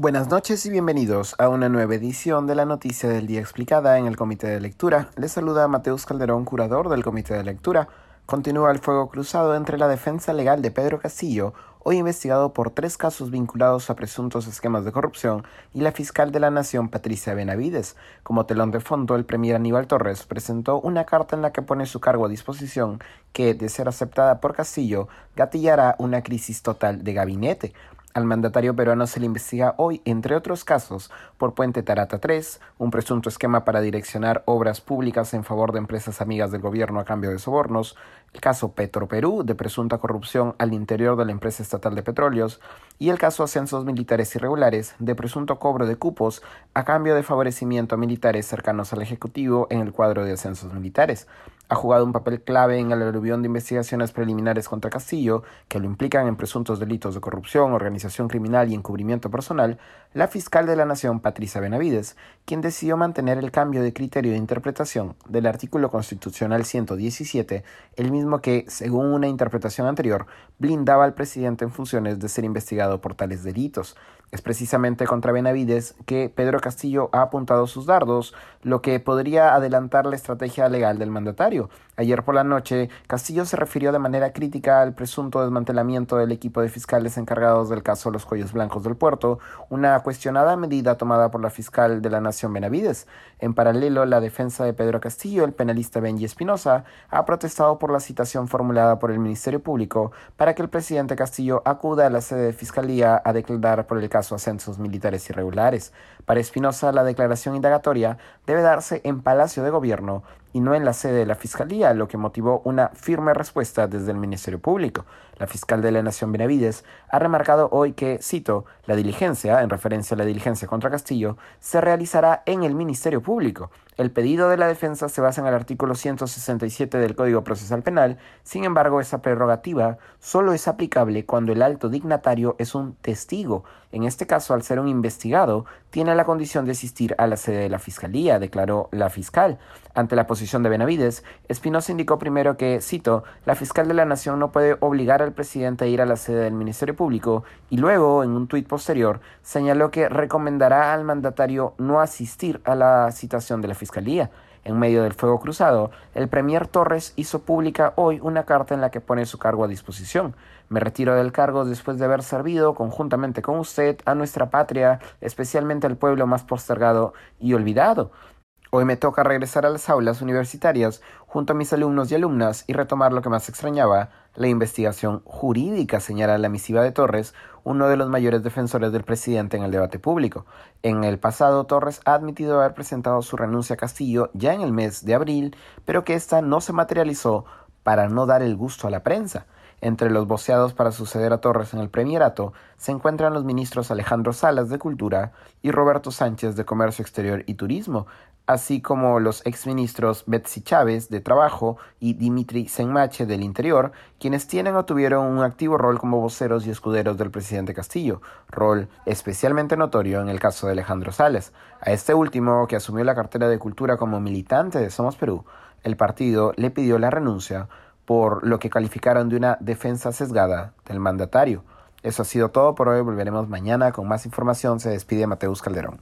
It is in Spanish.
Buenas noches y bienvenidos a una nueva edición de la Noticia del Día Explicada en el Comité de Lectura. Les saluda Mateus Calderón, curador del Comité de Lectura. Continúa el fuego cruzado entre la defensa legal de Pedro Castillo, hoy investigado por tres casos vinculados a presuntos esquemas de corrupción, y la fiscal de la Nación, Patricia Benavides. Como telón de fondo, el premier Aníbal Torres presentó una carta en la que pone su cargo a disposición que, de ser aceptada por Castillo, gatillará una crisis total de gabinete. Al mandatario peruano se le investiga hoy, entre otros casos, por Puente Tarata 3, un presunto esquema para direccionar obras públicas en favor de empresas amigas del gobierno a cambio de sobornos, el caso Petroperú, de presunta corrupción al interior de la empresa estatal de petróleos, y el caso Ascensos Militares Irregulares, de presunto cobro de cupos a cambio de favorecimiento a militares cercanos al Ejecutivo en el cuadro de ascensos militares ha jugado un papel clave en el aluvión de investigaciones preliminares contra Castillo, que lo implican en presuntos delitos de corrupción, organización criminal y encubrimiento personal, la fiscal de la Nación, Patricia Benavides, quien decidió mantener el cambio de criterio de interpretación del artículo constitucional 117, el mismo que, según una interpretación anterior, blindaba al presidente en funciones de ser investigado por tales delitos. Es precisamente contra Benavides que Pedro Castillo ha apuntado sus dardos, lo que podría adelantar la estrategia legal del mandatario. Ayer por la noche, Castillo se refirió de manera crítica al presunto desmantelamiento del equipo de fiscales encargados del caso Los Cuellos Blancos del Puerto, una cuestionada medida tomada por la fiscal de la Nación Benavides. En paralelo, la defensa de Pedro Castillo, el penalista Benji Espinosa, ha protestado por la citación formulada por el Ministerio Público para que el presidente Castillo acuda a la sede de Fiscalía a declarar por el caso ascensos militares irregulares. Para Espinosa, la declaración indagatoria debe darse en Palacio de Gobierno y no en la sede de la Fiscalía, lo que motivó una firme respuesta desde el Ministerio Público. La fiscal de la Nación Benavides ha remarcado hoy que, cito, la diligencia, en referencia a la diligencia contra Castillo, se realizará en el Ministerio Público. El pedido de la defensa se basa en el artículo 167 del Código Procesal Penal, sin embargo, esa prerrogativa solo es aplicable cuando el alto dignatario es un testigo. En este caso, al ser un investigado, tiene la condición de asistir a la sede de la Fiscalía, declaró la fiscal. Ante la posición de Benavides, Espinosa indicó primero que, cito, la fiscal de la Nación no puede obligar al presidente a ir a la sede del Ministerio Público y luego, en un tuit posterior, señaló que recomendará al mandatario no asistir a la citación de la En medio del fuego cruzado, el Premier Torres hizo pública hoy una carta en la que pone su cargo a disposición. Me retiro del cargo después de haber servido conjuntamente con usted a nuestra patria, especialmente al pueblo más postergado y olvidado. Hoy me toca regresar a las aulas universitarias junto a mis alumnos y alumnas y retomar lo que más extrañaba, la investigación jurídica, señala la misiva de Torres, uno de los mayores defensores del presidente en el debate público. En el pasado, Torres ha admitido haber presentado su renuncia a Castillo ya en el mes de abril, pero que ésta no se materializó para no dar el gusto a la prensa. Entre los voceados para suceder a Torres en el premierato se encuentran los ministros Alejandro Salas de Cultura y Roberto Sánchez de Comercio Exterior y Turismo, así como los exministros Betsy Chávez de Trabajo y Dimitri Senmache del Interior, quienes tienen o tuvieron un activo rol como voceros y escuderos del presidente Castillo, rol especialmente notorio en el caso de Alejandro Salas. A este último, que asumió la cartera de Cultura como militante de Somos Perú, el partido le pidió la renuncia por lo que calificaron de una defensa sesgada del mandatario. Eso ha sido todo por hoy. Volveremos mañana con más información. Se despide Mateus Calderón.